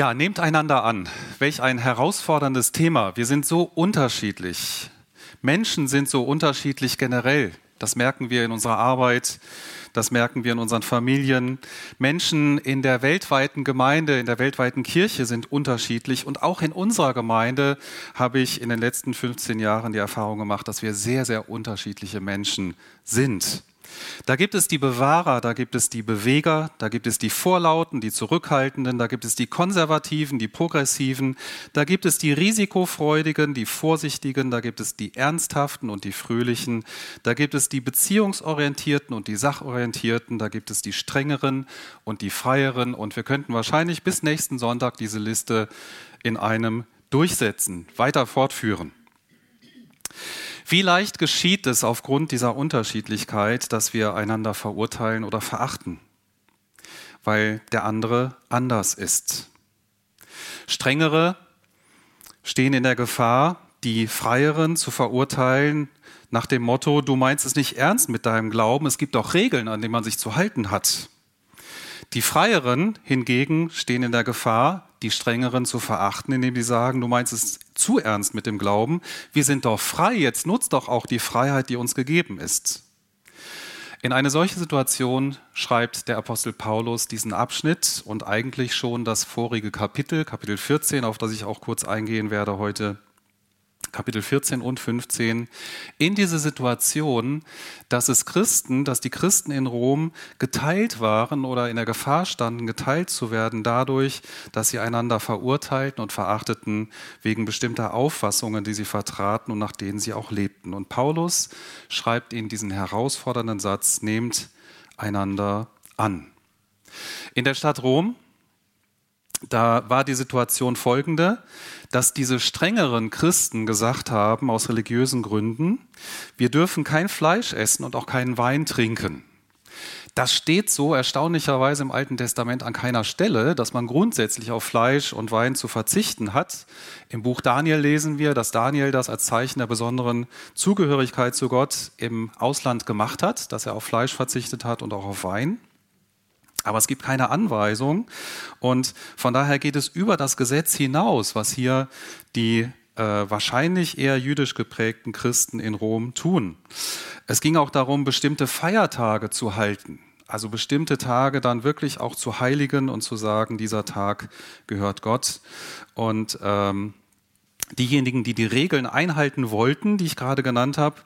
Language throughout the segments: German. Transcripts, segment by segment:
Ja, nehmt einander an. Welch ein herausforderndes Thema. Wir sind so unterschiedlich. Menschen sind so unterschiedlich generell. Das merken wir in unserer Arbeit, das merken wir in unseren Familien. Menschen in der weltweiten Gemeinde, in der weltweiten Kirche sind unterschiedlich. Und auch in unserer Gemeinde habe ich in den letzten 15 Jahren die Erfahrung gemacht, dass wir sehr, sehr unterschiedliche Menschen sind. Da gibt es die Bewahrer, da gibt es die Beweger, da gibt es die Vorlauten, die Zurückhaltenden, da gibt es die Konservativen, die Progressiven, da gibt es die Risikofreudigen, die Vorsichtigen, da gibt es die Ernsthaften und die Fröhlichen, da gibt es die Beziehungsorientierten und die Sachorientierten, da gibt es die Strengeren und die Freieren und wir könnten wahrscheinlich bis nächsten Sonntag diese Liste in einem durchsetzen, weiter fortführen. Wie leicht geschieht es aufgrund dieser Unterschiedlichkeit, dass wir einander verurteilen oder verachten, weil der andere anders ist. Strengere stehen in der Gefahr, die Freieren zu verurteilen nach dem Motto, du meinst es nicht ernst mit deinem Glauben, es gibt auch Regeln, an denen man sich zu halten hat. Die Freieren hingegen stehen in der Gefahr, die Strengeren zu verachten, indem sie sagen, du meinst es zu ernst mit dem Glauben, wir sind doch frei, jetzt nutzt doch auch die Freiheit, die uns gegeben ist. In eine solche Situation schreibt der Apostel Paulus diesen Abschnitt und eigentlich schon das vorige Kapitel, Kapitel 14, auf das ich auch kurz eingehen werde heute. Kapitel 14 und 15, in diese Situation, dass es Christen, dass die Christen in Rom geteilt waren oder in der Gefahr standen, geteilt zu werden dadurch, dass sie einander verurteilten und verachteten wegen bestimmter Auffassungen, die sie vertraten und nach denen sie auch lebten. Und Paulus schreibt ihnen diesen herausfordernden Satz, nehmt einander an. In der Stadt Rom da war die Situation folgende, dass diese strengeren Christen gesagt haben, aus religiösen Gründen, wir dürfen kein Fleisch essen und auch keinen Wein trinken. Das steht so erstaunlicherweise im Alten Testament an keiner Stelle, dass man grundsätzlich auf Fleisch und Wein zu verzichten hat. Im Buch Daniel lesen wir, dass Daniel das als Zeichen der besonderen Zugehörigkeit zu Gott im Ausland gemacht hat, dass er auf Fleisch verzichtet hat und auch auf Wein. Aber es gibt keine Anweisung und von daher geht es über das Gesetz hinaus, was hier die äh, wahrscheinlich eher jüdisch geprägten Christen in Rom tun. Es ging auch darum, bestimmte Feiertage zu halten, also bestimmte Tage dann wirklich auch zu heiligen und zu sagen, dieser Tag gehört Gott. Und ähm, Diejenigen, die die Regeln einhalten wollten, die ich gerade genannt habe,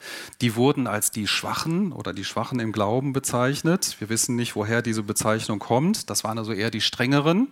die wurden als die Schwachen oder die Schwachen im Glauben bezeichnet. Wir wissen nicht, woher diese Bezeichnung kommt. Das waren also eher die Strengeren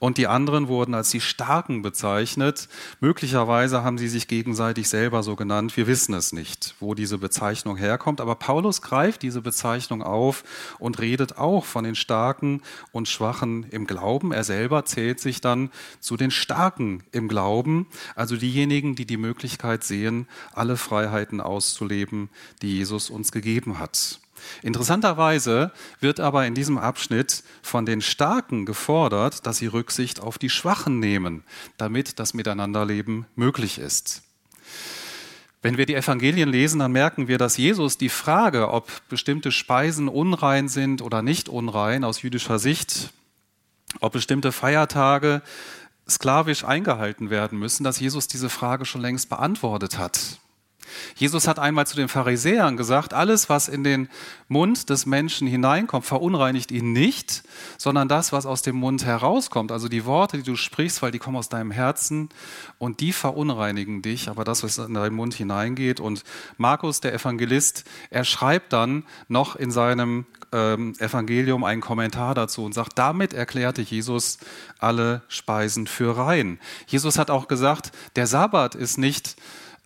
und die anderen wurden als die Starken bezeichnet. Möglicherweise haben sie sich gegenseitig selber so genannt. Wir wissen es nicht, wo diese Bezeichnung herkommt. Aber Paulus greift diese Bezeichnung auf und redet auch von den Starken und Schwachen im Glauben. Er selber zählt sich dann zu den Starken im Glauben, also diejenigen, die die Möglichkeit sehen, alle Freiheiten auszuleben, die Jesus uns gegeben hat. Interessanterweise wird aber in diesem Abschnitt von den Starken gefordert, dass sie Rücksicht auf die Schwachen nehmen, damit das Miteinanderleben möglich ist. Wenn wir die Evangelien lesen, dann merken wir, dass Jesus die Frage, ob bestimmte Speisen unrein sind oder nicht unrein aus jüdischer Sicht, ob bestimmte Feiertage sklavisch eingehalten werden müssen, dass Jesus diese Frage schon längst beantwortet hat. Jesus hat einmal zu den Pharisäern gesagt, alles, was in den Mund des Menschen hineinkommt, verunreinigt ihn nicht, sondern das, was aus dem Mund herauskommt, also die Worte, die du sprichst, weil die kommen aus deinem Herzen und die verunreinigen dich, aber das, was in deinen Mund hineingeht. Und Markus, der Evangelist, er schreibt dann noch in seinem ähm, Evangelium einen Kommentar dazu und sagt, damit erklärte Jesus alle Speisen für rein. Jesus hat auch gesagt, der Sabbat ist nicht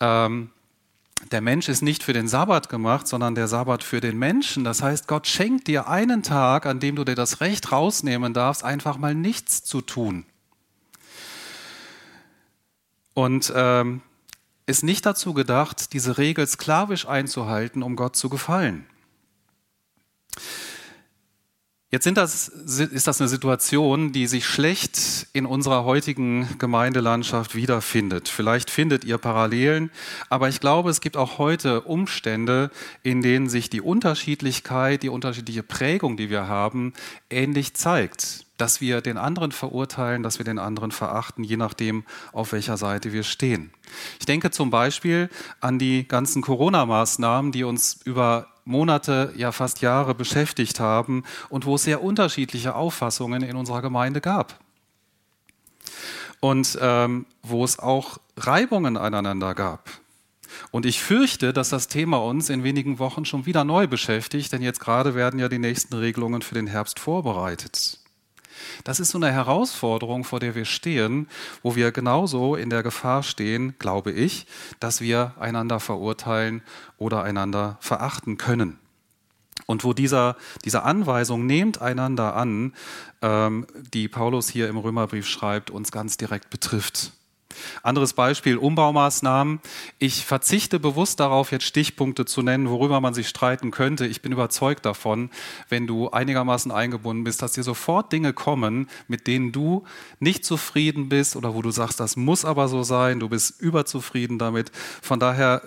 ähm, der Mensch ist nicht für den Sabbat gemacht, sondern der Sabbat für den Menschen. Das heißt, Gott schenkt dir einen Tag, an dem du dir das Recht rausnehmen darfst, einfach mal nichts zu tun. Und ähm, ist nicht dazu gedacht, diese Regel sklavisch einzuhalten, um Gott zu gefallen. Jetzt das, ist das eine Situation, die sich schlecht in unserer heutigen Gemeindelandschaft wiederfindet. Vielleicht findet ihr Parallelen, aber ich glaube, es gibt auch heute Umstände, in denen sich die Unterschiedlichkeit, die unterschiedliche Prägung, die wir haben, ähnlich zeigt. Dass wir den anderen verurteilen, dass wir den anderen verachten, je nachdem, auf welcher Seite wir stehen. Ich denke zum Beispiel an die ganzen Corona-Maßnahmen, die uns über Monate, ja fast Jahre beschäftigt haben und wo es sehr unterschiedliche Auffassungen in unserer Gemeinde gab. Und ähm, wo es auch Reibungen aneinander gab. Und ich fürchte, dass das Thema uns in wenigen Wochen schon wieder neu beschäftigt, denn jetzt gerade werden ja die nächsten Regelungen für den Herbst vorbereitet. Das ist so eine Herausforderung, vor der wir stehen, wo wir genauso in der Gefahr stehen, glaube ich, dass wir einander verurteilen oder einander verachten können. Und wo dieser, diese Anweisung, nehmt einander an, ähm, die Paulus hier im Römerbrief schreibt, uns ganz direkt betrifft. Anderes Beispiel, Umbaumaßnahmen. Ich verzichte bewusst darauf, jetzt Stichpunkte zu nennen, worüber man sich streiten könnte. Ich bin überzeugt davon, wenn du einigermaßen eingebunden bist, dass dir sofort Dinge kommen, mit denen du nicht zufrieden bist oder wo du sagst, das muss aber so sein, du bist überzufrieden damit. Von daher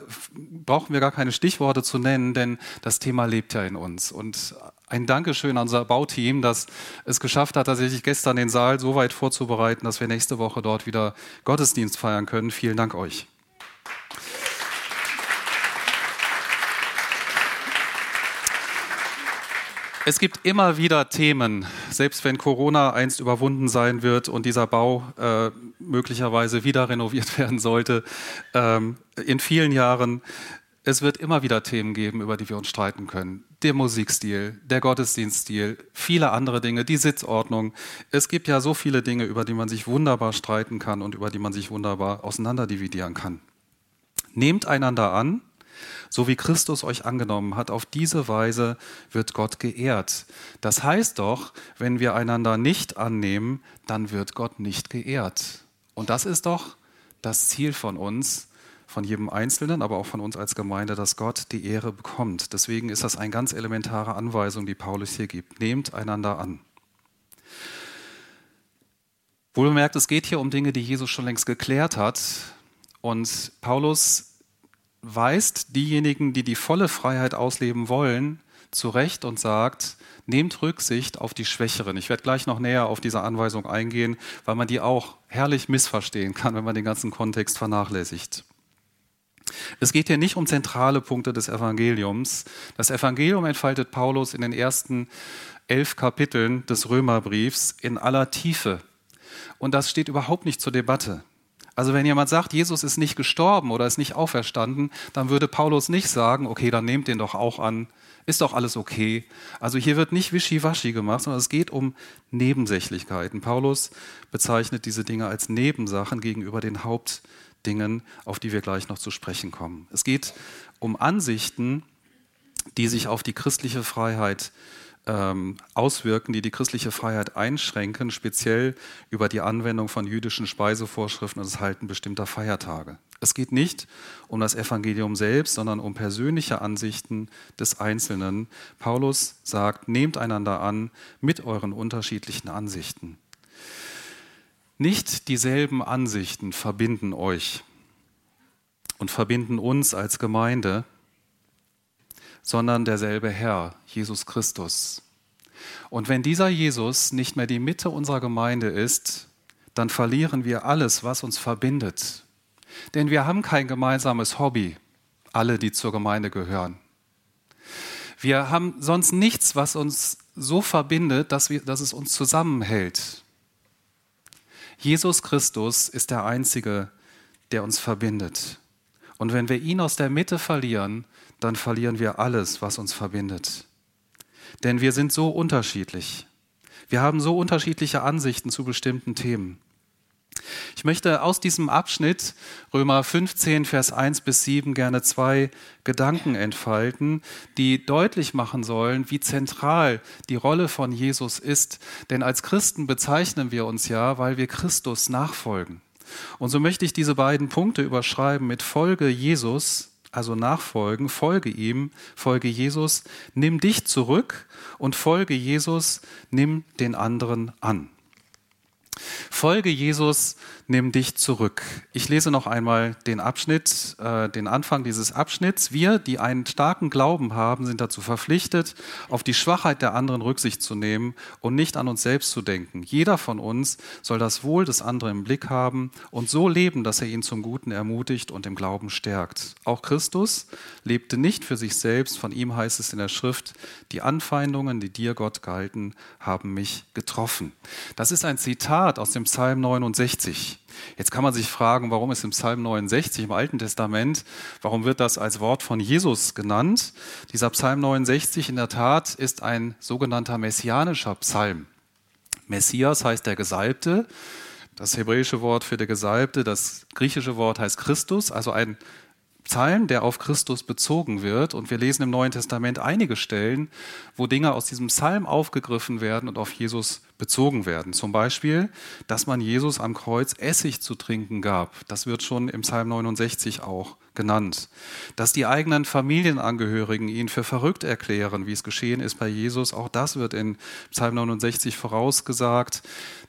brauchen wir gar keine Stichworte zu nennen, denn das Thema lebt ja in uns. Und ein Dankeschön an unser Bauteam, das es geschafft hat, tatsächlich gestern den Saal so weit vorzubereiten, dass wir nächste Woche dort wieder Gottesdienst feiern können. Vielen Dank euch. Es gibt immer wieder Themen, selbst wenn Corona einst überwunden sein wird und dieser Bau äh, möglicherweise wieder renoviert werden sollte, ähm, in vielen Jahren es wird immer wieder Themen geben, über die wir uns streiten können. Der Musikstil, der Gottesdienststil, viele andere Dinge, die Sitzordnung. Es gibt ja so viele Dinge, über die man sich wunderbar streiten kann und über die man sich wunderbar auseinanderdividieren kann. Nehmt einander an, so wie Christus euch angenommen hat. Auf diese Weise wird Gott geehrt. Das heißt doch, wenn wir einander nicht annehmen, dann wird Gott nicht geehrt. Und das ist doch das Ziel von uns, von jedem Einzelnen, aber auch von uns als Gemeinde, dass Gott die Ehre bekommt. Deswegen ist das eine ganz elementare Anweisung, die Paulus hier gibt. Nehmt einander an. Wohl bemerkt, es geht hier um Dinge, die Jesus schon längst geklärt hat. Und Paulus weist diejenigen, die die volle Freiheit ausleben wollen, zurecht und sagt, nehmt Rücksicht auf die Schwächeren. Ich werde gleich noch näher auf diese Anweisung eingehen, weil man die auch herrlich missverstehen kann, wenn man den ganzen Kontext vernachlässigt. Es geht hier nicht um zentrale Punkte des Evangeliums. Das Evangelium entfaltet Paulus in den ersten elf Kapiteln des Römerbriefs in aller Tiefe. Und das steht überhaupt nicht zur Debatte. Also wenn jemand sagt, Jesus ist nicht gestorben oder ist nicht auferstanden, dann würde Paulus nicht sagen, okay, dann nehmt den doch auch an, ist doch alles okay. Also hier wird nicht wischiwaschi gemacht, sondern es geht um Nebensächlichkeiten. Paulus bezeichnet diese Dinge als Nebensachen gegenüber den Hauptsachen. Dingen, auf die wir gleich noch zu sprechen kommen. Es geht um Ansichten, die sich auf die christliche Freiheit ähm, auswirken, die die christliche Freiheit einschränken, speziell über die Anwendung von jüdischen Speisevorschriften und das Halten bestimmter Feiertage. Es geht nicht um das Evangelium selbst, sondern um persönliche Ansichten des Einzelnen. Paulus sagt, nehmt einander an mit euren unterschiedlichen Ansichten. Nicht dieselben Ansichten verbinden euch und verbinden uns als Gemeinde, sondern derselbe Herr, Jesus Christus. Und wenn dieser Jesus nicht mehr die Mitte unserer Gemeinde ist, dann verlieren wir alles, was uns verbindet. Denn wir haben kein gemeinsames Hobby, alle, die zur Gemeinde gehören. Wir haben sonst nichts, was uns so verbindet, dass, wir, dass es uns zusammenhält. Jesus Christus ist der Einzige, der uns verbindet. Und wenn wir ihn aus der Mitte verlieren, dann verlieren wir alles, was uns verbindet. Denn wir sind so unterschiedlich. Wir haben so unterschiedliche Ansichten zu bestimmten Themen. Ich möchte aus diesem Abschnitt Römer 15, Vers 1 bis 7 gerne zwei Gedanken entfalten, die deutlich machen sollen, wie zentral die Rolle von Jesus ist. Denn als Christen bezeichnen wir uns ja, weil wir Christus nachfolgen. Und so möchte ich diese beiden Punkte überschreiben mit Folge Jesus, also nachfolgen, folge ihm, folge Jesus, nimm dich zurück und folge Jesus, nimm den anderen an. Folge Jesus, nimm dich zurück. Ich lese noch einmal den Abschnitt, äh, den Anfang dieses Abschnitts. Wir, die einen starken Glauben haben, sind dazu verpflichtet, auf die Schwachheit der anderen Rücksicht zu nehmen und nicht an uns selbst zu denken. Jeder von uns soll das Wohl des anderen im Blick haben und so leben, dass er ihn zum Guten ermutigt und im Glauben stärkt. Auch Christus lebte nicht für sich selbst. Von ihm heißt es in der Schrift, die Anfeindungen, die dir Gott gehalten, haben mich getroffen. Das ist ein Zitat aus dem Psalm 69. Jetzt kann man sich fragen, warum ist im Psalm 69 im Alten Testament, warum wird das als Wort von Jesus genannt? Dieser Psalm 69 in der Tat ist ein sogenannter messianischer Psalm. Messias heißt der Gesalbte. Das hebräische Wort für der Gesalbte, das griechische Wort heißt Christus, also ein Psalm, der auf Christus bezogen wird. Und wir lesen im Neuen Testament einige Stellen, wo Dinge aus diesem Psalm aufgegriffen werden und auf Jesus bezogen werden. Zum Beispiel, dass man Jesus am Kreuz Essig zu trinken gab. Das wird schon im Psalm 69 auch genannt. Dass die eigenen Familienangehörigen ihn für verrückt erklären, wie es geschehen ist bei Jesus, auch das wird in Psalm 69 vorausgesagt.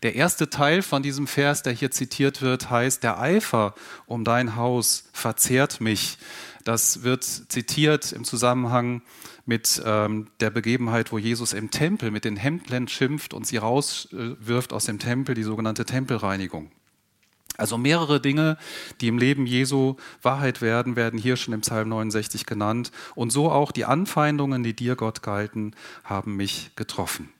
Der erste Teil von diesem Vers, der hier zitiert wird, heißt, der Eifer um dein Haus verzehrt mich. Das wird zitiert im Zusammenhang mit ähm, der Begebenheit, wo Jesus im Tempel mit den Hemdlern schimpft und sie rauswirft aus dem Tempel, die sogenannte Tempelreinigung. Also mehrere Dinge, die im Leben Jesu Wahrheit werden, werden hier schon im Psalm 69 genannt. Und so auch die Anfeindungen, die dir Gott galten, haben mich getroffen.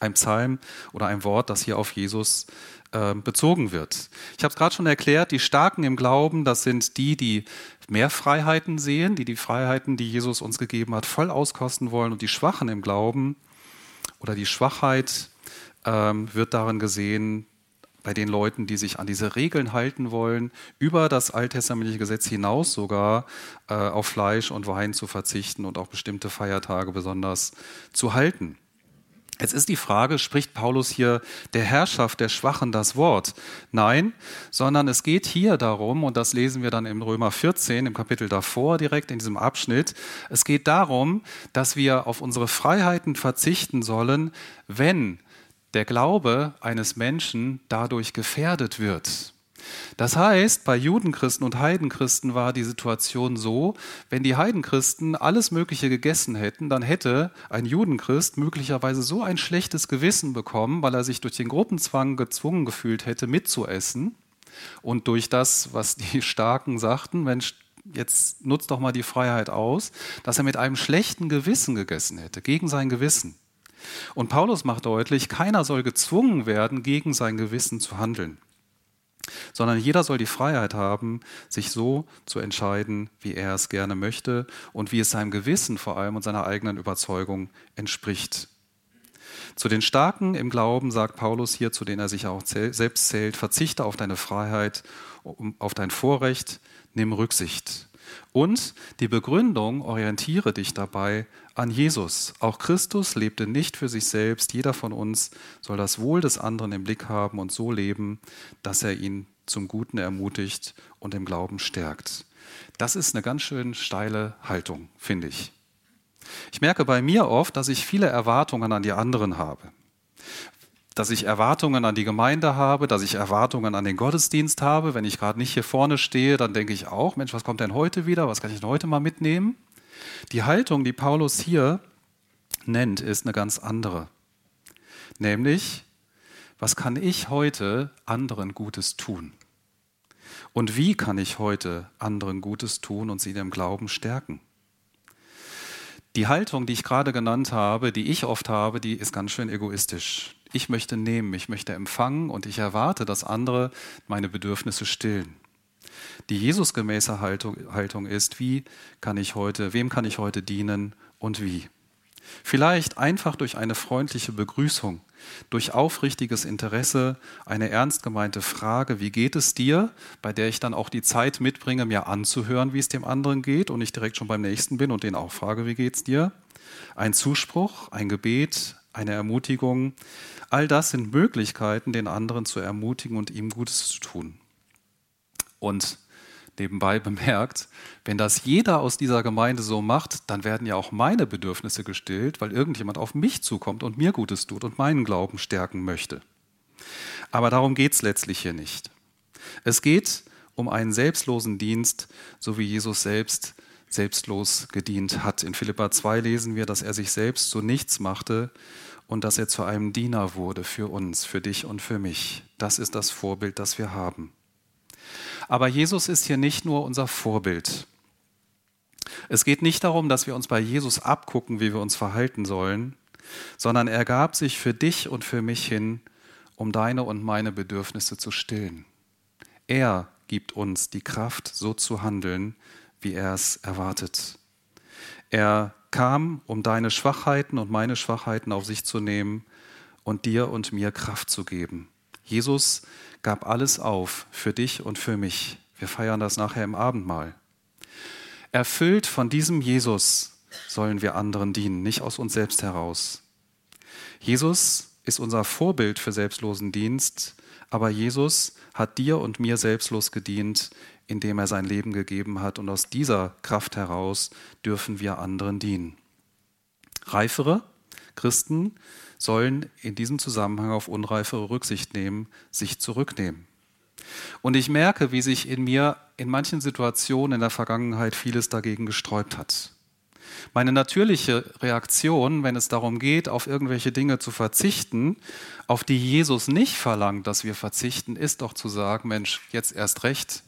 Ein Psalm oder ein Wort, das hier auf Jesus äh, bezogen wird. Ich habe es gerade schon erklärt, die Starken im Glauben, das sind die, die mehr Freiheiten sehen, die die Freiheiten, die Jesus uns gegeben hat, voll auskosten wollen. Und die Schwachen im Glauben oder die Schwachheit ähm, wird darin gesehen, bei den Leuten, die sich an diese Regeln halten wollen, über das alttestamentliche Gesetz hinaus sogar äh, auf Fleisch und Wein zu verzichten und auch bestimmte Feiertage besonders zu halten. Jetzt ist die Frage, spricht Paulus hier der Herrschaft der Schwachen das Wort? Nein, sondern es geht hier darum, und das lesen wir dann im Römer 14, im Kapitel davor, direkt in diesem Abschnitt, es geht darum, dass wir auf unsere Freiheiten verzichten sollen, wenn der Glaube eines Menschen dadurch gefährdet wird. Das heißt, bei Judenchristen und Heidenchristen war die Situation so, wenn die Heidenchristen alles Mögliche gegessen hätten, dann hätte ein Judenchrist möglicherweise so ein schlechtes Gewissen bekommen, weil er sich durch den Gruppenzwang gezwungen gefühlt hätte, mitzuessen. Und durch das, was die Starken sagten, Mensch, jetzt nutzt doch mal die Freiheit aus, dass er mit einem schlechten Gewissen gegessen hätte, gegen sein Gewissen. Und Paulus macht deutlich, keiner soll gezwungen werden, gegen sein Gewissen zu handeln sondern jeder soll die Freiheit haben, sich so zu entscheiden, wie er es gerne möchte und wie es seinem Gewissen vor allem und seiner eigenen Überzeugung entspricht. Zu den Starken im Glauben sagt Paulus hier, zu denen er sich auch selbst zählt, verzichte auf deine Freiheit, auf dein Vorrecht, nimm Rücksicht. Und die Begründung, orientiere dich dabei an Jesus. Auch Christus lebte nicht für sich selbst. Jeder von uns soll das Wohl des anderen im Blick haben und so leben, dass er ihn zum Guten ermutigt und im Glauben stärkt. Das ist eine ganz schön steile Haltung, finde ich. Ich merke bei mir oft, dass ich viele Erwartungen an die anderen habe. Dass ich Erwartungen an die Gemeinde habe, dass ich Erwartungen an den Gottesdienst habe. Wenn ich gerade nicht hier vorne stehe, dann denke ich auch, Mensch, was kommt denn heute wieder? Was kann ich denn heute mal mitnehmen? Die Haltung, die Paulus hier nennt, ist eine ganz andere. Nämlich, was kann ich heute anderen Gutes tun? Und wie kann ich heute anderen Gutes tun und sie im Glauben stärken? Die Haltung, die ich gerade genannt habe, die ich oft habe, die ist ganz schön egoistisch. Ich möchte nehmen, ich möchte empfangen und ich erwarte, dass andere meine Bedürfnisse stillen. Die Jesusgemäße Haltung, Haltung ist, wie kann ich heute, wem kann ich heute dienen und wie? Vielleicht einfach durch eine freundliche Begrüßung, durch aufrichtiges Interesse, eine ernst gemeinte Frage, wie geht es dir, bei der ich dann auch die Zeit mitbringe, mir anzuhören, wie es dem anderen geht und ich direkt schon beim nächsten bin und den auch frage, wie geht's dir? Ein Zuspruch, ein Gebet, eine Ermutigung, all das sind Möglichkeiten, den anderen zu ermutigen und ihm Gutes zu tun. Und nebenbei bemerkt, wenn das jeder aus dieser Gemeinde so macht, dann werden ja auch meine Bedürfnisse gestillt, weil irgendjemand auf mich zukommt und mir Gutes tut und meinen Glauben stärken möchte. Aber darum geht es letztlich hier nicht. Es geht um einen selbstlosen Dienst, so wie Jesus selbst selbstlos gedient hat. In Philippa 2 lesen wir, dass er sich selbst zu nichts machte und dass er zu einem Diener wurde für uns, für dich und für mich. Das ist das Vorbild, das wir haben. Aber Jesus ist hier nicht nur unser Vorbild. Es geht nicht darum, dass wir uns bei Jesus abgucken, wie wir uns verhalten sollen, sondern er gab sich für dich und für mich hin, um deine und meine Bedürfnisse zu stillen. Er gibt uns die Kraft, so zu handeln, wie er es erwartet. Er kam, um deine Schwachheiten und meine Schwachheiten auf sich zu nehmen und dir und mir Kraft zu geben. Jesus gab alles auf für dich und für mich. Wir feiern das nachher im Abendmahl. Erfüllt von diesem Jesus sollen wir anderen dienen, nicht aus uns selbst heraus. Jesus ist unser Vorbild für selbstlosen Dienst, aber Jesus hat dir und mir selbstlos gedient, indem er sein Leben gegeben hat und aus dieser Kraft heraus dürfen wir anderen dienen. Reifere Christen sollen in diesem Zusammenhang auf unreifere Rücksicht nehmen, sich zurücknehmen. Und ich merke, wie sich in mir in manchen Situationen in der Vergangenheit vieles dagegen gesträubt hat. Meine natürliche Reaktion, wenn es darum geht, auf irgendwelche Dinge zu verzichten, auf die Jesus nicht verlangt, dass wir verzichten, ist doch zu sagen, Mensch, jetzt erst recht.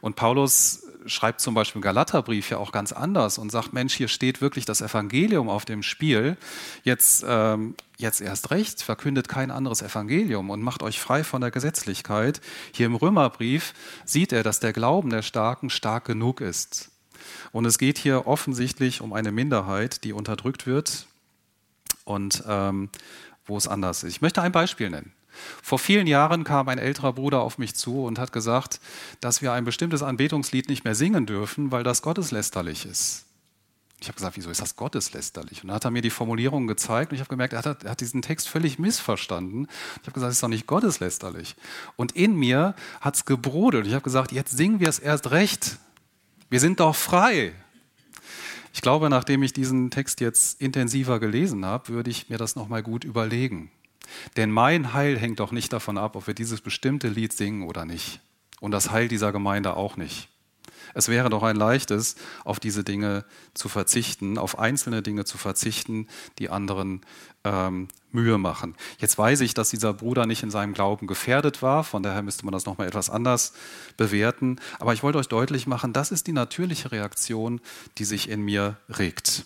Und Paulus schreibt zum Beispiel im Galaterbrief ja auch ganz anders und sagt, Mensch, hier steht wirklich das Evangelium auf dem Spiel. Jetzt, ähm, jetzt erst recht, verkündet kein anderes Evangelium und macht euch frei von der Gesetzlichkeit. Hier im Römerbrief sieht er, dass der Glauben der Starken stark genug ist. Und es geht hier offensichtlich um eine Minderheit, die unterdrückt wird und ähm, wo es anders ist. Ich möchte ein Beispiel nennen. Vor vielen Jahren kam ein älterer Bruder auf mich zu und hat gesagt, dass wir ein bestimmtes Anbetungslied nicht mehr singen dürfen, weil das gotteslästerlich ist. Ich habe gesagt, wieso ist das gotteslästerlich? Und dann hat er mir die Formulierung gezeigt und ich habe gemerkt, er hat, er hat, diesen Text völlig missverstanden. Ich habe gesagt, es ist doch nicht gotteslästerlich. Und in mir hat es gebrodelt. Ich habe gesagt, jetzt singen wir es erst recht. Wir sind doch frei. Ich glaube, nachdem ich diesen Text jetzt intensiver gelesen habe, würde ich mir das nochmal gut überlegen. Denn mein Heil hängt doch nicht davon ab, ob wir dieses bestimmte Lied singen oder nicht. Und das Heil dieser Gemeinde auch nicht. Es wäre doch ein leichtes, auf diese Dinge zu verzichten, auf einzelne Dinge zu verzichten, die anderen ähm, Mühe machen. Jetzt weiß ich, dass dieser Bruder nicht in seinem Glauben gefährdet war, von daher müsste man das nochmal etwas anders bewerten. Aber ich wollte euch deutlich machen, das ist die natürliche Reaktion, die sich in mir regt.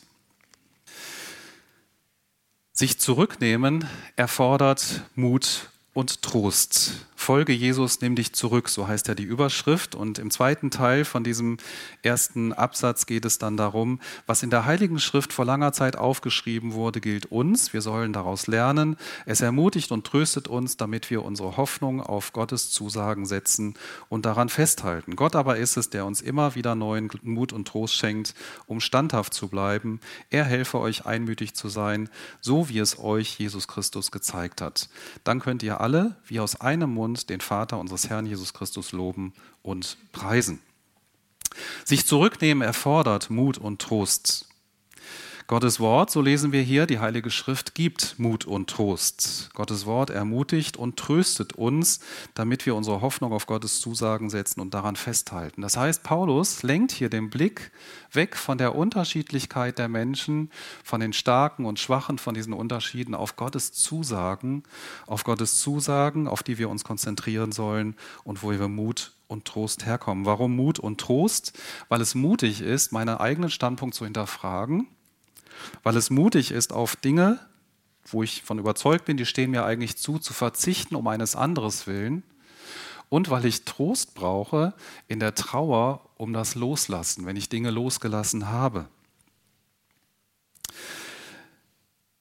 Sich zurücknehmen erfordert Mut und Trost. Folge Jesus, nimm dich zurück, so heißt ja die Überschrift. Und im zweiten Teil von diesem ersten Absatz geht es dann darum, was in der Heiligen Schrift vor langer Zeit aufgeschrieben wurde, gilt uns. Wir sollen daraus lernen. Es ermutigt und tröstet uns, damit wir unsere Hoffnung auf Gottes Zusagen setzen und daran festhalten. Gott aber ist es, der uns immer wieder neuen Mut und Trost schenkt, um standhaft zu bleiben. Er helfe euch einmütig zu sein, so wie es euch Jesus Christus gezeigt hat. Dann könnt ihr alle wie aus einem Mund den Vater unseres Herrn Jesus Christus loben und preisen. Sich zurücknehmen erfordert Mut und Trost. Gottes Wort, so lesen wir hier, die Heilige Schrift gibt Mut und Trost. Gottes Wort ermutigt und tröstet uns, damit wir unsere Hoffnung auf Gottes Zusagen setzen und daran festhalten. Das heißt, Paulus lenkt hier den Blick weg von der Unterschiedlichkeit der Menschen, von den Starken und Schwachen, von diesen Unterschieden auf Gottes Zusagen, auf Gottes Zusagen, auf die wir uns konzentrieren sollen und wo wir Mut und Trost herkommen. Warum Mut und Trost? Weil es mutig ist, meinen eigenen Standpunkt zu hinterfragen weil es mutig ist, auf Dinge, wo ich von überzeugt bin, die stehen mir eigentlich zu, zu verzichten um eines anderes willen. Und weil ich Trost brauche in der Trauer um das Loslassen, wenn ich Dinge losgelassen habe.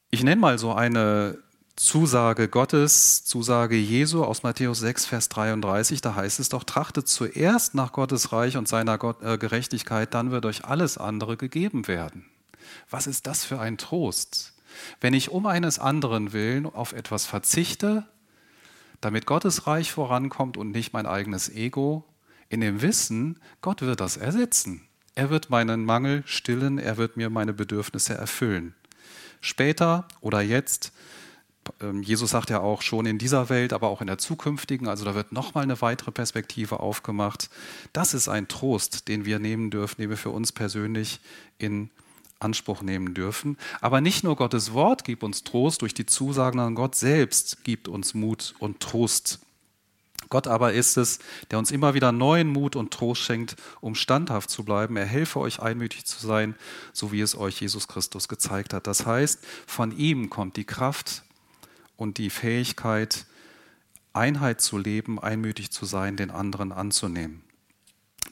Ich nenne mal so eine Zusage Gottes, Zusage Jesu aus Matthäus 6, Vers 33, da heißt es doch, trachtet zuerst nach Gottes Reich und seiner äh, Gerechtigkeit, dann wird euch alles andere gegeben werden. Was ist das für ein Trost? Wenn ich um eines anderen willen auf etwas verzichte, damit Gottes Reich vorankommt und nicht mein eigenes Ego, in dem Wissen, Gott wird das ersetzen. Er wird meinen Mangel stillen, er wird mir meine Bedürfnisse erfüllen. Später oder jetzt ähm, Jesus sagt ja auch schon in dieser Welt, aber auch in der zukünftigen, also da wird nochmal eine weitere Perspektive aufgemacht. Das ist ein Trost, den wir nehmen dürfen, den wir für uns persönlich in Anspruch nehmen dürfen. Aber nicht nur Gottes Wort gibt uns Trost durch die Zusagen, sondern Gott selbst gibt uns Mut und Trost. Gott aber ist es, der uns immer wieder neuen Mut und Trost schenkt, um standhaft zu bleiben. Er helfe euch einmütig zu sein, so wie es euch Jesus Christus gezeigt hat. Das heißt, von ihm kommt die Kraft und die Fähigkeit, Einheit zu leben, einmütig zu sein, den anderen anzunehmen.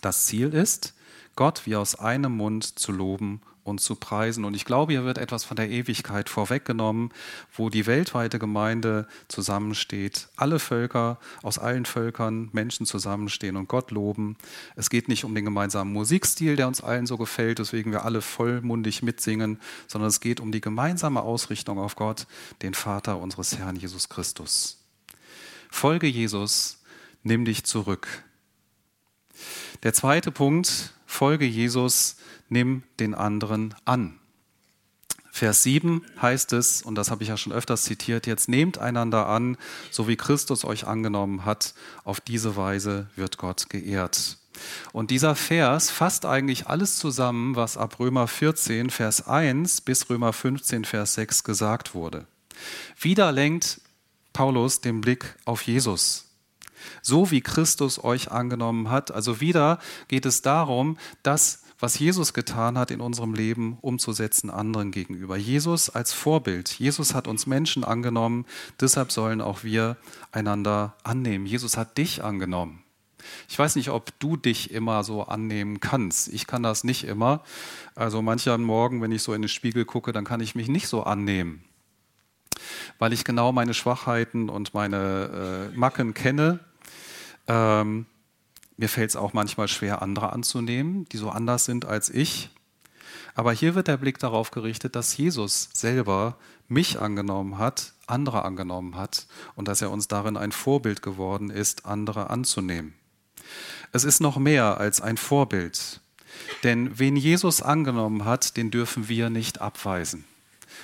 Das Ziel ist, Gott wie aus einem Mund zu loben und zu preisen. Und ich glaube, hier wird etwas von der Ewigkeit vorweggenommen, wo die weltweite Gemeinde zusammensteht, alle Völker, aus allen Völkern Menschen zusammenstehen und Gott loben. Es geht nicht um den gemeinsamen Musikstil, der uns allen so gefällt, weswegen wir alle vollmundig mitsingen, sondern es geht um die gemeinsame Ausrichtung auf Gott, den Vater unseres Herrn Jesus Christus. Folge Jesus, nimm dich zurück. Der zweite Punkt, folge Jesus, nimm den anderen an. Vers 7 heißt es, und das habe ich ja schon öfters zitiert, jetzt nehmt einander an, so wie Christus euch angenommen hat, auf diese Weise wird Gott geehrt. Und dieser Vers fasst eigentlich alles zusammen, was ab Römer 14, Vers 1 bis Römer 15, Vers 6 gesagt wurde. Wieder lenkt Paulus den Blick auf Jesus. So wie Christus euch angenommen hat. Also wieder geht es darum, dass was Jesus getan hat in unserem Leben, umzusetzen anderen gegenüber. Jesus als Vorbild. Jesus hat uns Menschen angenommen, deshalb sollen auch wir einander annehmen. Jesus hat dich angenommen. Ich weiß nicht, ob du dich immer so annehmen kannst. Ich kann das nicht immer. Also mancher Morgen, wenn ich so in den Spiegel gucke, dann kann ich mich nicht so annehmen, weil ich genau meine Schwachheiten und meine äh, Macken kenne. Ähm, mir fällt es auch manchmal schwer, andere anzunehmen, die so anders sind als ich. Aber hier wird der Blick darauf gerichtet, dass Jesus selber mich angenommen hat, andere angenommen hat und dass er uns darin ein Vorbild geworden ist, andere anzunehmen. Es ist noch mehr als ein Vorbild. Denn wen Jesus angenommen hat, den dürfen wir nicht abweisen.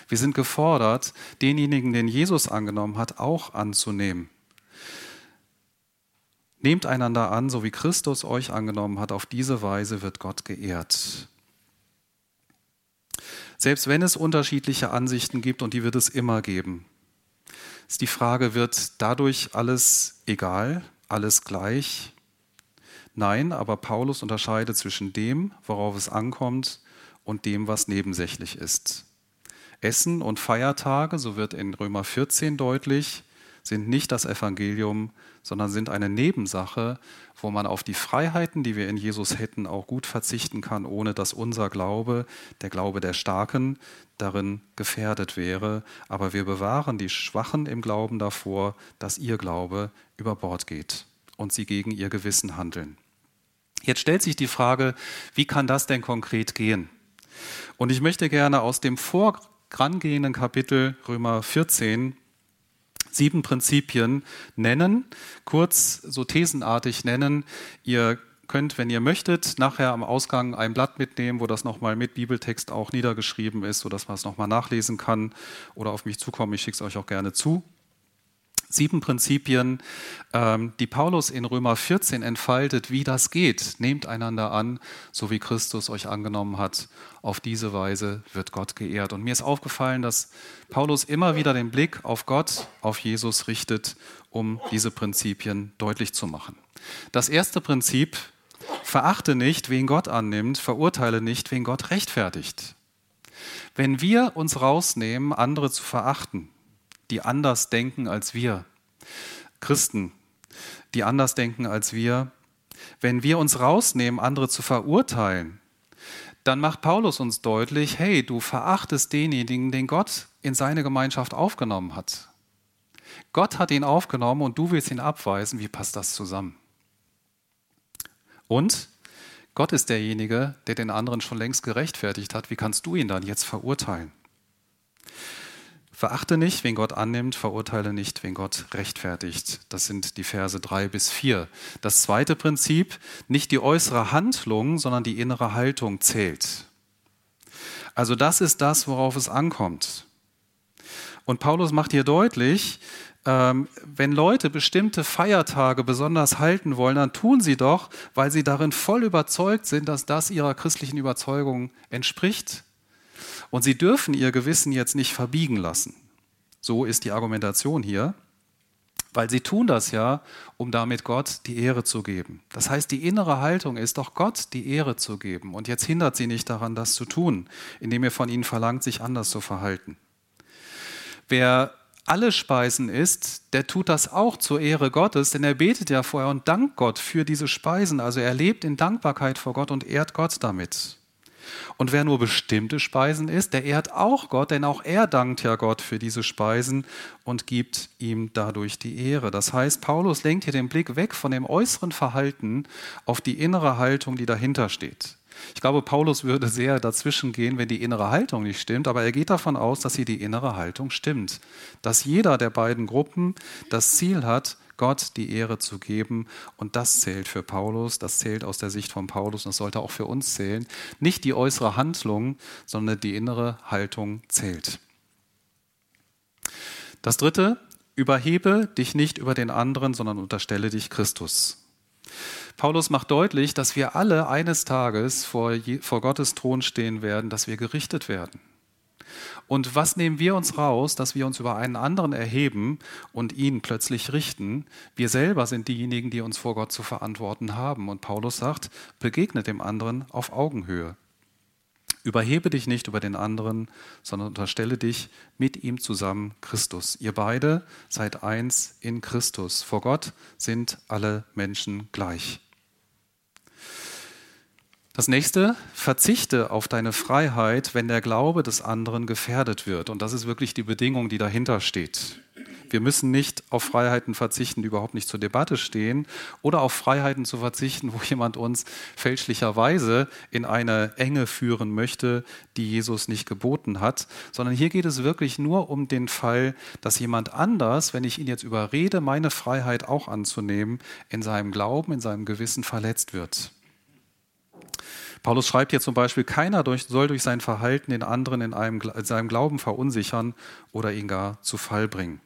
Wir sind gefordert, denjenigen, den Jesus angenommen hat, auch anzunehmen. Nehmt einander an, so wie Christus euch angenommen hat. Auf diese Weise wird Gott geehrt. Selbst wenn es unterschiedliche Ansichten gibt, und die wird es immer geben, ist die Frage, wird dadurch alles egal, alles gleich? Nein, aber Paulus unterscheidet zwischen dem, worauf es ankommt, und dem, was nebensächlich ist. Essen und Feiertage, so wird in Römer 14 deutlich, sind nicht das Evangelium, sondern sind eine Nebensache, wo man auf die Freiheiten, die wir in Jesus hätten, auch gut verzichten kann, ohne dass unser Glaube, der Glaube der Starken, darin gefährdet wäre. Aber wir bewahren die Schwachen im Glauben davor, dass ihr Glaube über Bord geht und sie gegen ihr Gewissen handeln. Jetzt stellt sich die Frage, wie kann das denn konkret gehen? Und ich möchte gerne aus dem vorangehenden Kapitel Römer 14 sieben Prinzipien nennen, kurz so thesenartig nennen. Ihr könnt, wenn ihr möchtet, nachher am Ausgang ein Blatt mitnehmen, wo das nochmal mit Bibeltext auch niedergeschrieben ist, sodass man es nochmal nachlesen kann oder auf mich zukommen. Ich schicke es euch auch gerne zu sieben Prinzipien, ähm, die Paulus in Römer 14 entfaltet, wie das geht. Nehmt einander an, so wie Christus euch angenommen hat. Auf diese Weise wird Gott geehrt. Und mir ist aufgefallen, dass Paulus immer wieder den Blick auf Gott, auf Jesus richtet, um diese Prinzipien deutlich zu machen. Das erste Prinzip, verachte nicht, wen Gott annimmt, verurteile nicht, wen Gott rechtfertigt. Wenn wir uns rausnehmen, andere zu verachten, die anders denken als wir. Christen, die anders denken als wir. Wenn wir uns rausnehmen, andere zu verurteilen, dann macht Paulus uns deutlich, hey, du verachtest denjenigen, den Gtt in seine Gemeinschaft aufgenommen hat. Gott hat ihn aufgenommen und du willst ihn abweisen. Wie passt das zusammen? Und Gott ist derjenige, der den anderen schon längst gerechtfertigt hat. Wie kannst du ihn dann jetzt verurteilen? Verachte nicht, wen Gott annimmt, verurteile nicht, wen Gott rechtfertigt. Das sind die Verse 3 bis 4. Das zweite Prinzip, nicht die äußere Handlung, sondern die innere Haltung zählt. Also das ist das, worauf es ankommt. Und Paulus macht hier deutlich, ähm, wenn Leute bestimmte Feiertage besonders halten wollen, dann tun sie doch, weil sie darin voll überzeugt sind, dass das ihrer christlichen Überzeugung entspricht. Und sie dürfen ihr Gewissen jetzt nicht verbiegen lassen. So ist die Argumentation hier, weil sie tun das ja, um damit Gott die Ehre zu geben. Das heißt, die innere Haltung ist doch Gott die Ehre zu geben. Und jetzt hindert sie nicht daran, das zu tun, indem er von ihnen verlangt, sich anders zu verhalten. Wer alle Speisen isst, der tut das auch zur Ehre Gottes, denn er betet ja vorher und dankt Gott für diese Speisen. Also er lebt in Dankbarkeit vor Gott und ehrt Gott damit. Und wer nur bestimmte Speisen isst, der ehrt auch Gott, denn auch er dankt ja Gott für diese Speisen und gibt ihm dadurch die Ehre. Das heißt, Paulus lenkt hier den Blick weg von dem äußeren Verhalten auf die innere Haltung, die dahinter steht. Ich glaube, Paulus würde sehr dazwischen gehen, wenn die innere Haltung nicht stimmt, aber er geht davon aus, dass hier die innere Haltung stimmt. Dass jeder der beiden Gruppen das Ziel hat, Gott die Ehre zu geben. Und das zählt für Paulus, das zählt aus der Sicht von Paulus und das sollte auch für uns zählen. Nicht die äußere Handlung, sondern die innere Haltung zählt. Das dritte, überhebe dich nicht über den anderen, sondern unterstelle dich Christus. Paulus macht deutlich, dass wir alle eines Tages vor, vor Gottes Thron stehen werden, dass wir gerichtet werden. Und was nehmen wir uns raus, dass wir uns über einen anderen erheben und ihn plötzlich richten? Wir selber sind diejenigen, die uns vor Gott zu verantworten haben. Und Paulus sagt, begegnet dem anderen auf Augenhöhe. Überhebe dich nicht über den anderen, sondern unterstelle dich mit ihm zusammen Christus. Ihr beide seid eins in Christus. Vor Gott sind alle Menschen gleich. Das nächste, verzichte auf deine Freiheit, wenn der Glaube des anderen gefährdet wird. Und das ist wirklich die Bedingung, die dahinter steht. Wir müssen nicht auf Freiheiten verzichten, die überhaupt nicht zur Debatte stehen, oder auf Freiheiten zu verzichten, wo jemand uns fälschlicherweise in eine Enge führen möchte, die Jesus nicht geboten hat, sondern hier geht es wirklich nur um den Fall, dass jemand anders, wenn ich ihn jetzt überrede, meine Freiheit auch anzunehmen, in seinem Glauben, in seinem Gewissen verletzt wird. Paulus schreibt hier zum Beispiel, keiner durch, soll durch sein Verhalten den anderen in, einem, in seinem Glauben verunsichern oder ihn gar zu Fall bringen.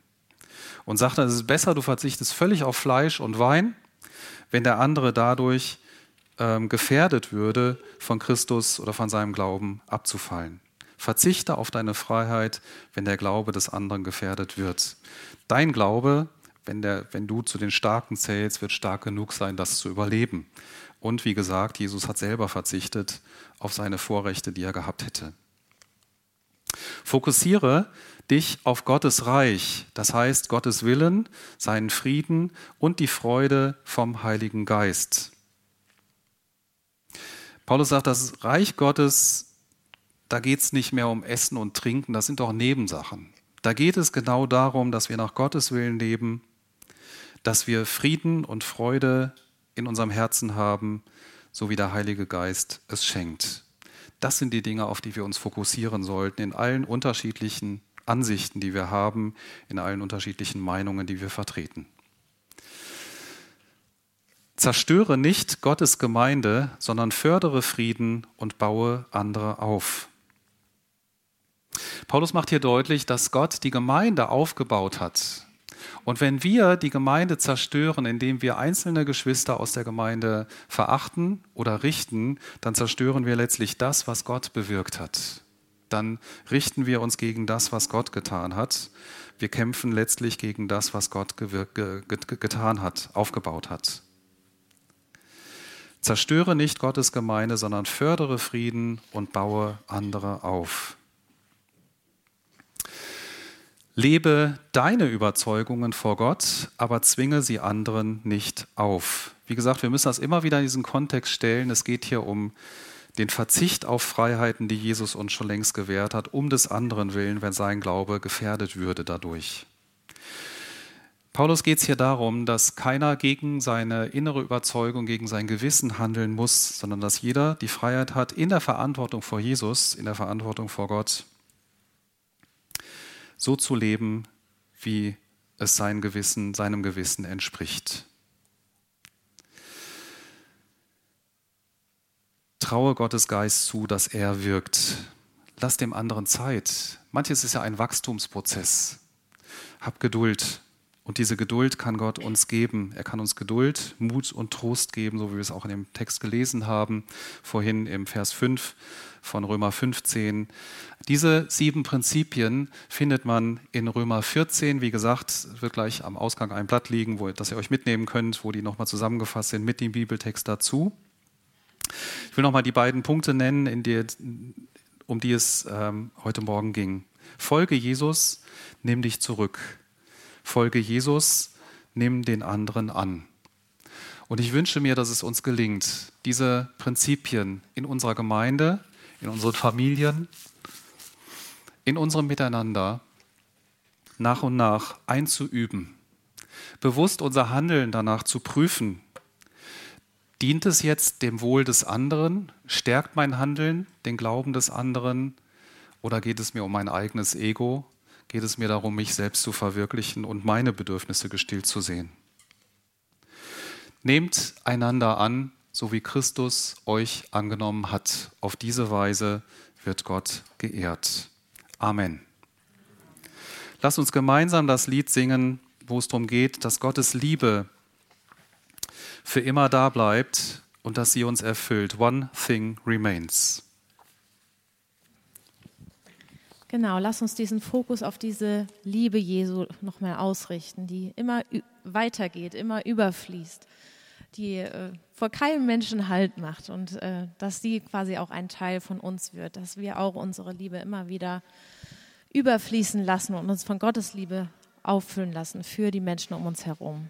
Und sagt dann, es ist besser, du verzichtest völlig auf Fleisch und Wein, wenn der andere dadurch ähm, gefährdet würde, von Christus oder von seinem Glauben abzufallen. Verzichte auf deine Freiheit, wenn der Glaube des anderen gefährdet wird. Dein Glaube, wenn, der, wenn du zu den Starken zählst, wird stark genug sein, das zu überleben. Und wie gesagt, Jesus hat selber verzichtet auf seine Vorrechte, die er gehabt hätte. Fokussiere dich auf Gottes Reich, das heißt Gottes Willen, seinen Frieden und die Freude vom Heiligen Geist. Paulus sagt, das Reich Gottes, da geht es nicht mehr um Essen und Trinken, das sind doch Nebensachen. Da geht es genau darum, dass wir nach Gottes Willen leben, dass wir Frieden und Freude in unserem Herzen haben, so wie der Heilige Geist es schenkt. Das sind die Dinge, auf die wir uns fokussieren sollten, in allen unterschiedlichen Ansichten, die wir haben, in allen unterschiedlichen Meinungen, die wir vertreten. Zerstöre nicht Gottes Gemeinde, sondern fördere Frieden und baue andere auf. Paulus macht hier deutlich, dass Gott die Gemeinde aufgebaut hat. Und wenn wir die Gemeinde zerstören, indem wir einzelne Geschwister aus der Gemeinde verachten oder richten, dann zerstören wir letztlich das, was Gott bewirkt hat. Dann richten wir uns gegen das, was Gott getan hat. Wir kämpfen letztlich gegen das, was Gott getan hat, aufgebaut hat. Zerstöre nicht Gottes Gemeinde, sondern fördere Frieden und baue andere auf. Lebe deine Überzeugungen vor Gott, aber zwinge sie anderen nicht auf. Wie gesagt, wir müssen das immer wieder in diesen Kontext stellen. Es geht hier um den Verzicht auf Freiheiten, die Jesus uns schon längst gewährt hat, um des anderen willen, wenn sein Glaube gefährdet würde dadurch. Paulus geht es hier darum, dass keiner gegen seine innere Überzeugung, gegen sein Gewissen handeln muss, sondern dass jeder die Freiheit hat, in der Verantwortung vor Jesus, in der Verantwortung vor Gott, so zu leben, wie es sein Gewissen, seinem Gewissen entspricht. Traue Gottes Geist zu, dass er wirkt. Lass dem anderen Zeit. Manches ist ja ein Wachstumsprozess. Hab Geduld. Und diese Geduld kann Gott uns geben. Er kann uns Geduld, Mut und Trost geben, so wie wir es auch in dem Text gelesen haben, vorhin im Vers 5 von Römer 15. Diese sieben Prinzipien findet man in Römer 14. Wie gesagt, wird gleich am Ausgang ein Blatt liegen, wo, das ihr euch mitnehmen könnt, wo die nochmal zusammengefasst sind mit dem Bibeltext dazu. Ich will nochmal die beiden Punkte nennen, die, um die es ähm, heute Morgen ging. Folge Jesus, nimm dich zurück. Folge Jesus, nimm den anderen an. Und ich wünsche mir, dass es uns gelingt, diese Prinzipien in unserer Gemeinde, in unseren Familien, in unserem Miteinander nach und nach einzuüben, bewusst unser Handeln danach zu prüfen. Dient es jetzt dem Wohl des anderen? Stärkt mein Handeln den Glauben des anderen? Oder geht es mir um mein eigenes Ego? geht es mir darum, mich selbst zu verwirklichen und meine Bedürfnisse gestillt zu sehen. Nehmt einander an, so wie Christus euch angenommen hat. Auf diese Weise wird Gott geehrt. Amen. Lasst uns gemeinsam das Lied singen, wo es darum geht, dass Gottes Liebe für immer da bleibt und dass sie uns erfüllt. One thing remains. Genau, lass uns diesen Fokus auf diese Liebe Jesu nochmal ausrichten, die immer weitergeht, immer überfließt, die äh, vor keinem Menschen Halt macht und äh, dass sie quasi auch ein Teil von uns wird, dass wir auch unsere Liebe immer wieder überfließen lassen und uns von Gottes Liebe auffüllen lassen für die Menschen um uns herum.